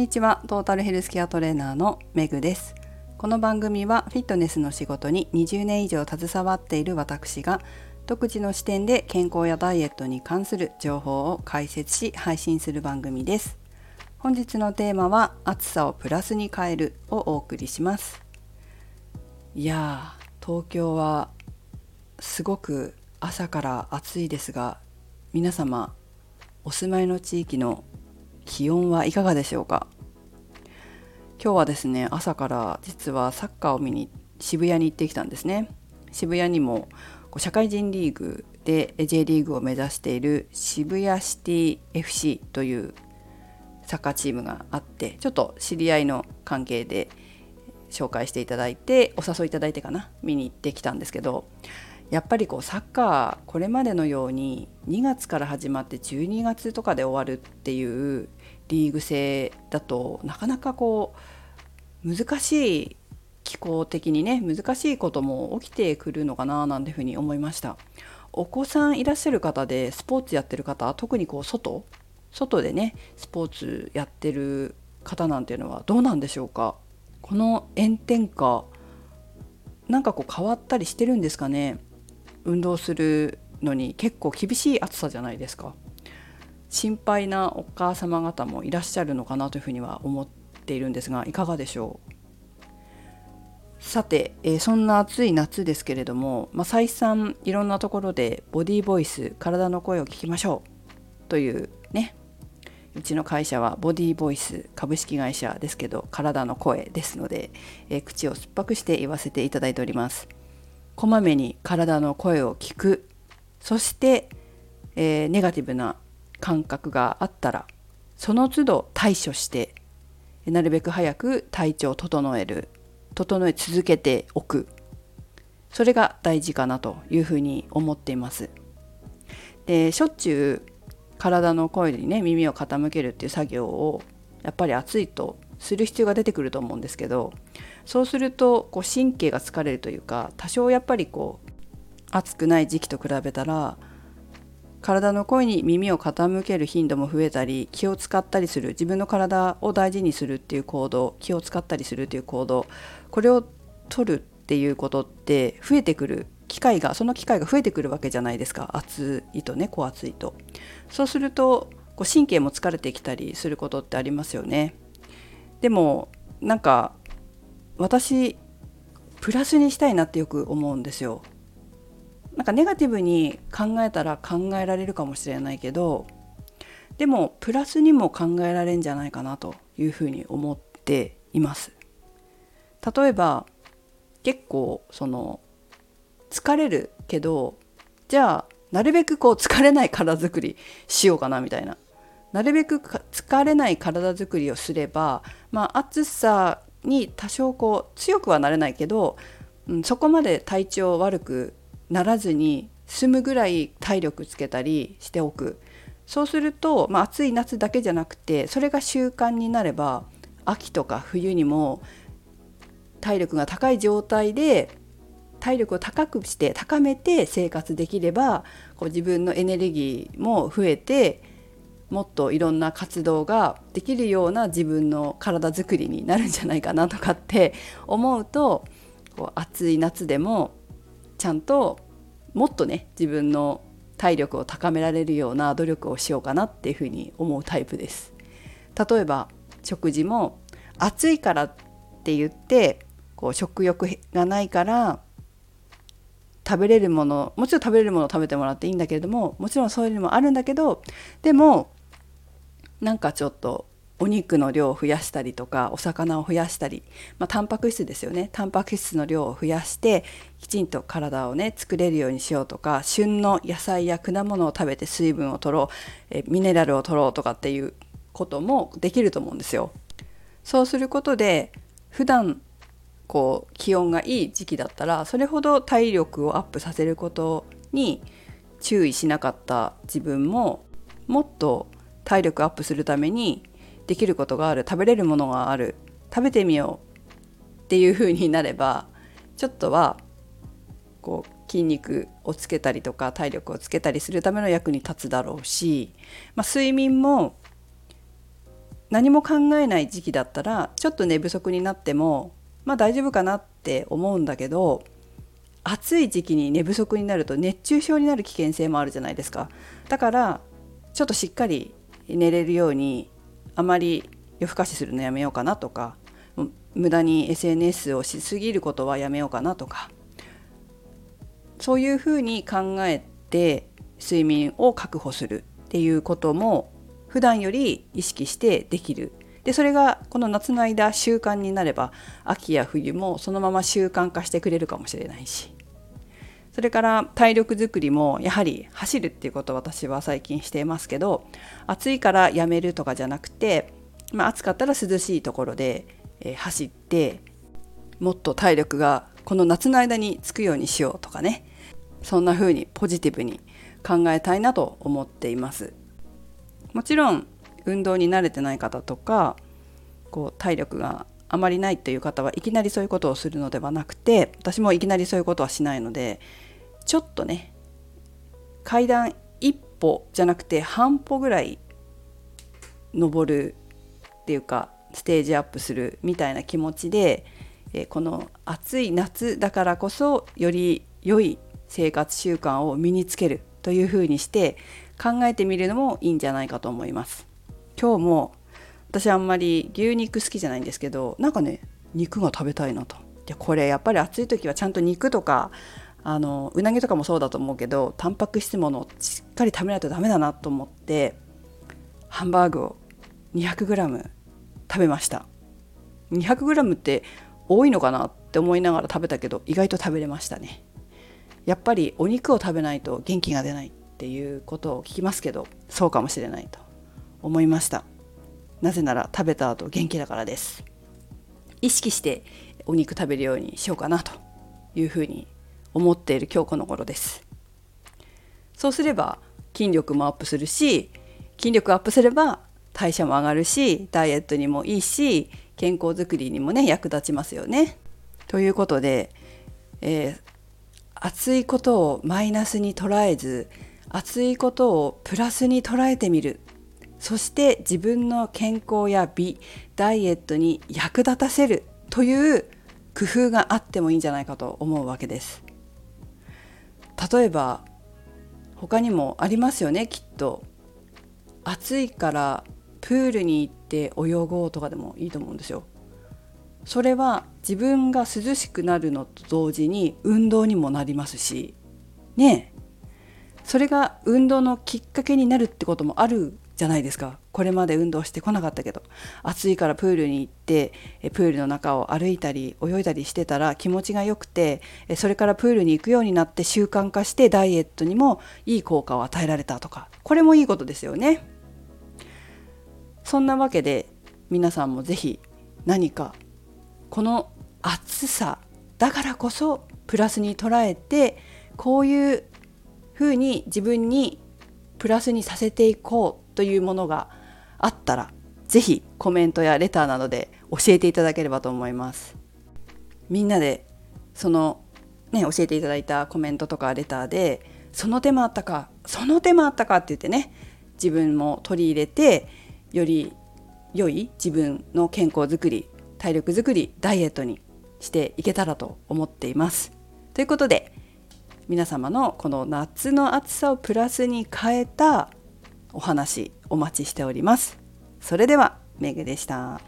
にちは。トータルヘルスケアトレーナーのめぐです。この番組はフィットネスの仕事に20年以上携わっている私が独自の視点で健康やダイエットに関する情報を解説し配信する番組です。本日のテーマは暑さをプラスに変えるをお送りします。いやー東京はすごく朝から暑いですが皆様お住まいの地域の気温はいかがでしょうか？今日はですね朝から実はサッカーを見に渋谷に行ってきたんですね。渋谷にも社会人リーグで J リーグを目指している渋谷シティ FC というサッカーチームがあってちょっと知り合いの関係で紹介していただいてお誘いいただいてかな？見に行ってきたんですけどやっぱりこうサッカーこれまでのように2月から始まって12月とかで終わるっていうリーグ制だとなかなかこう難しい気候的にね難しいことも起きてくるのかななんていうふうに思いました。お子さんいらっしゃる方でスポーツやってる方特にこう外外でねスポーツやってる方なんていうのはどうなんでしょうか？この炎天下なんかこう変わったりしてるんですかね？運動するのに結構厳しい暑さじゃないですか。心配なお母様方もいらっしゃるのかなというふうには思っているんですがいかがでしょう？さて、えー、そんな暑い夏ですけれども、まあ、再三いろんなところでボディーボイス体の声を聞きましょう。というねうちの会社はボディーボイス株式会社ですけど体の声ですので、えー、口を酸っぱくして言わせていただいております。こまめに体の声を聞く。そして、えー、ネガティブな感覚があったらその都度対処してなるべく早く体調を整える整え続けておく。それが大事かなというふうに思っています。でしょっちゅう体の声にね耳を傾けるっていう作業をやっぱり暑いとする必要が出てくると思うんですけどそうするとこう神経が疲れるというか多少やっぱりこう暑くない時期と比べたら体の声に耳を傾ける頻度も増えたり気を使ったりする自分の体を大事にするっていう行動気を使ったりするっていう行動これを取るっていうことって増えてくる機会がその機会が増えてくるわけじゃないですか。暑いとねこう暑いと。そうするとこう神経も疲れてきたりすることってありますよね。でもなんか私プラスにしたいなってよく思うんですよ。なんかネガティブに考えたら考えられるかもしれないけどでもプラスにも考えられるんじゃないかなというふうに思っています。例えば結構その疲れるけどじゃあなるべくこう疲れない体づくりしようかなみたいな。なるべく疲れない体づくりをすれば、まあ、暑さに多少こう強くはなれないけど、うん、そこまで体調悪くならずに済むぐらい体力つけたりしておく。そうすると、まあ、暑い夏だけじゃなくてそれが習慣になれば秋とか冬にも体力が高い状態で体力を高くして高めて生活できればこう自分のエネルギーも増えてもっといろんな活動ができるような自分の体づくりになるんじゃないかなとかって思うとこう暑い夏でもちゃんともっとね自分の体力を高められるような努力をしようかなっていうふうに思うタイプです。例えば食事も暑いからって言ってこう食欲がないから食べれるものもちろん食べれるものを食べてもらっていいんだけれどももちろんそういうのもあるんだけどでもなんかちょっとお肉の量を増やしたりとかお魚を増やしたり、まあ、タンパク質ですよねタンパク質の量を増やしてきちんと体をね作れるようにしようとか旬の野菜や果物を食べて水分を取ろうえミネラルを取ろうとかっていうこともできると思うんですよ。そうすることで普段こう気温がいい時期だったらそれほど体力をアップさせることに注意しなかった自分ももっと体力アップするためにできることがある食べれるものがある食べてみようっていう風になればちょっとはこう筋肉をつけたりとか体力をつけたりするための役に立つだろうし、まあ、睡眠も何も考えない時期だったらちょっと寝不足になってもまあ大丈夫かなって思うんだけど暑い時期に寝不足になると熱中症になる危険性もあるじゃないですか。だからちょっとしっかり寝れるようにあまり夜更かしするのやめようかなとか無駄に SNS をしすぎることはやめようかなとかそういうふうに考えて睡眠を確保するっていうことも普段より意識してできる。でそれがこの夏の間習慣になれば秋や冬もそのまま習慣化してくれるかもしれないし。それから体力づくりもやはり走るっていうことを私は最近していますけど暑いからやめるとかじゃなくて、まあ、暑かったら涼しいところで、え、走ってもっと体力がこの夏の間につくようにしようとかね。そんな風にポジティブに考えたいなと思っています。もちろん運動に慣れてない方とかこう体力があまりないっていう方はいきなりそういうことをするのではなくて私もいきなりそういうことはしないのでちょっとね階段一歩じゃなくて半歩ぐらい登るっていうかステージアップするみたいな気持ちで、えこの暑い夏だからこそより良い生活習慣を身につけるというふうにして考えてみるのもいいんじゃないかと思います。今日も私あんまり牛肉好きじゃないんですけどなんかね肉が食べたいなと。でこれやっぱり暑い時はちゃんと肉とかあのうなぎとかもそうだと思うけどタンパク質ものをしっかり食べないとダメだなと思ってハンバーグを 200g 食べました。200g って多いのかなって思いながら食べたけど意外と食べれましたね。やっぱりお肉を食べないと元気が出ないっていうことを聞きますけどそうかもしれないと思いました。なぜなら食べた後元気だからです。意識してお肉食べるようにしようかなというふうに思っている今日この頃です。そうすれば筋力もアップするし筋力アップすれば代謝も上がるしダイエットにもいいし健康づくりにもね役立ちますよね。ということで、えー、熱いことをマイナスに捉えず熱いことをプラスに捉えてみる。そして自分の健康や美ダイエットに役立たせるという工夫があってもいいんじゃないかと思うわけです。例えば他にもありますよねきっと。暑いからプールに行って泳ごうとかでもいいと思うんですよ。それは自分が涼しくなるのと同時に運動にもなりますし。ねそれが運動のきっかけになるってこともあるじゃないですか。これまで運動してこなかったけど。暑いからプールに行ってプールの中を歩いたり泳いだりしてたら気持ちが良くてそれからプールに行くようになって習慣化してダイエットにもいい効果を与えられたとか。これもいいことですよね。そんなわけで皆さんも是非何かこの暑さだからこそプラスに捉えてこういうふうに自分にプラスにさせていこうというものがあったら是非コメントやレターなどで教えていただければと思います。みんなでそのね教えていただいたコメントとかレターでその手もあったかその手もあったかって言ってね自分も取り入れてより良い自分の健康づくり体力づくりダイエットにしていけたらと思っています。ということで皆様のこの夏の暑さをプラスに変えたお話お待ちしております。それではめぐでした。